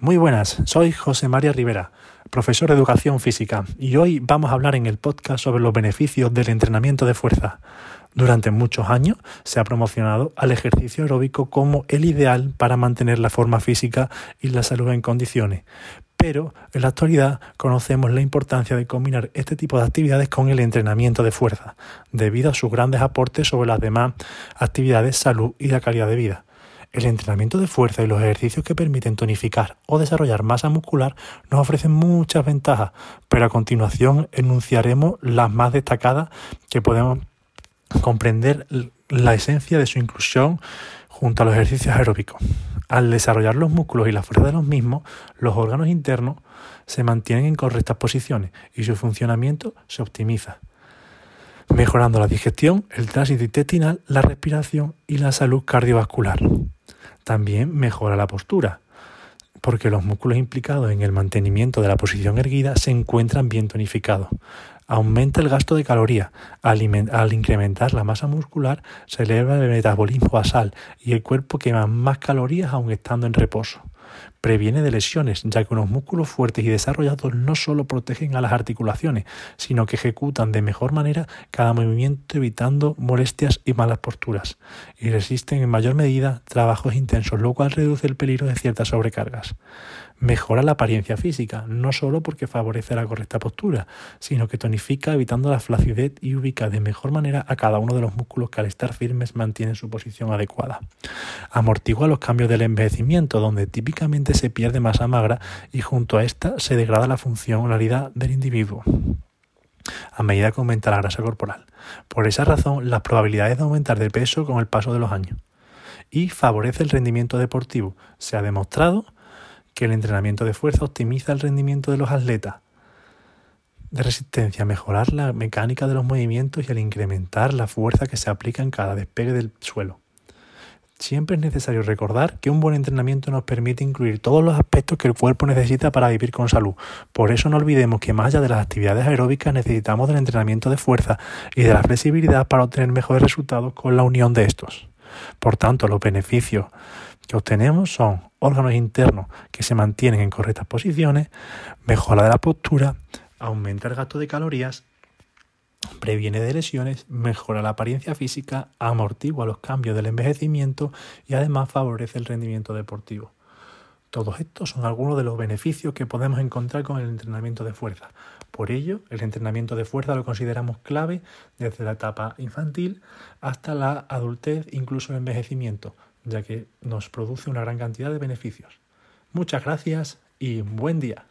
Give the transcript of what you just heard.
Muy buenas, soy José María Rivera, profesor de educación física, y hoy vamos a hablar en el podcast sobre los beneficios del entrenamiento de fuerza. Durante muchos años se ha promocionado al ejercicio aeróbico como el ideal para mantener la forma física y la salud en condiciones. Pero en la actualidad conocemos la importancia de combinar este tipo de actividades con el entrenamiento de fuerza, debido a sus grandes aportes sobre las demás actividades, salud y la calidad de vida. El entrenamiento de fuerza y los ejercicios que permiten tonificar o desarrollar masa muscular nos ofrecen muchas ventajas, pero a continuación enunciaremos las más destacadas que podemos comprender la esencia de su inclusión junto a los ejercicios aeróbicos. Al desarrollar los músculos y la fuerza de los mismos, los órganos internos se mantienen en correctas posiciones y su funcionamiento se optimiza mejorando la digestión, el tránsito intestinal, la respiración y la salud cardiovascular. También mejora la postura, porque los músculos implicados en el mantenimiento de la posición erguida se encuentran bien tonificados. Aumenta el gasto de calorías. Al, incrementar la masa muscular se eleva el metabolismo basal y el cuerpo quema más calorías aun estando en reposo. Previene de lesiones, ya que unos músculos fuertes y desarrollados no solo protegen a las articulaciones, sino que ejecutan de mejor manera cada movimiento evitando molestias y malas posturas, y resisten en mayor medida trabajos intensos, lo cual reduce el peligro de ciertas sobrecargas mejora la apariencia física, no solo porque favorece la correcta postura, sino que evitando la flacidez y ubica de mejor manera a cada uno de los músculos que al estar firmes mantienen su posición adecuada. Amortigua los cambios del envejecimiento, donde típicamente se pierde masa magra y junto a esta se degrada la funcionalidad del individuo a medida que aumenta la grasa corporal. Por esa razón, las probabilidades de aumentar de peso con el paso de los años. Y favorece el rendimiento deportivo. Se ha demostrado que el entrenamiento de fuerza optimiza el rendimiento de los atletas de resistencia, mejorar la mecánica de los movimientos y al incrementar la fuerza que se aplica en cada despegue del suelo. Siempre es necesario recordar que un buen entrenamiento nos permite incluir todos los aspectos que el cuerpo necesita para vivir con salud. Por eso no olvidemos que más allá de las actividades aeróbicas necesitamos del entrenamiento de fuerza y de la flexibilidad para obtener mejores resultados con la unión de estos. Por tanto, los beneficios que obtenemos son órganos internos que se mantienen en correctas posiciones, mejora de la postura, aumenta el gasto de calorías, previene de lesiones, mejora la apariencia física, amortigua los cambios del envejecimiento y además favorece el rendimiento deportivo. Todos estos son algunos de los beneficios que podemos encontrar con el entrenamiento de fuerza. Por ello, el entrenamiento de fuerza lo consideramos clave desde la etapa infantil hasta la adultez, incluso el envejecimiento, ya que nos produce una gran cantidad de beneficios. Muchas gracias y buen día.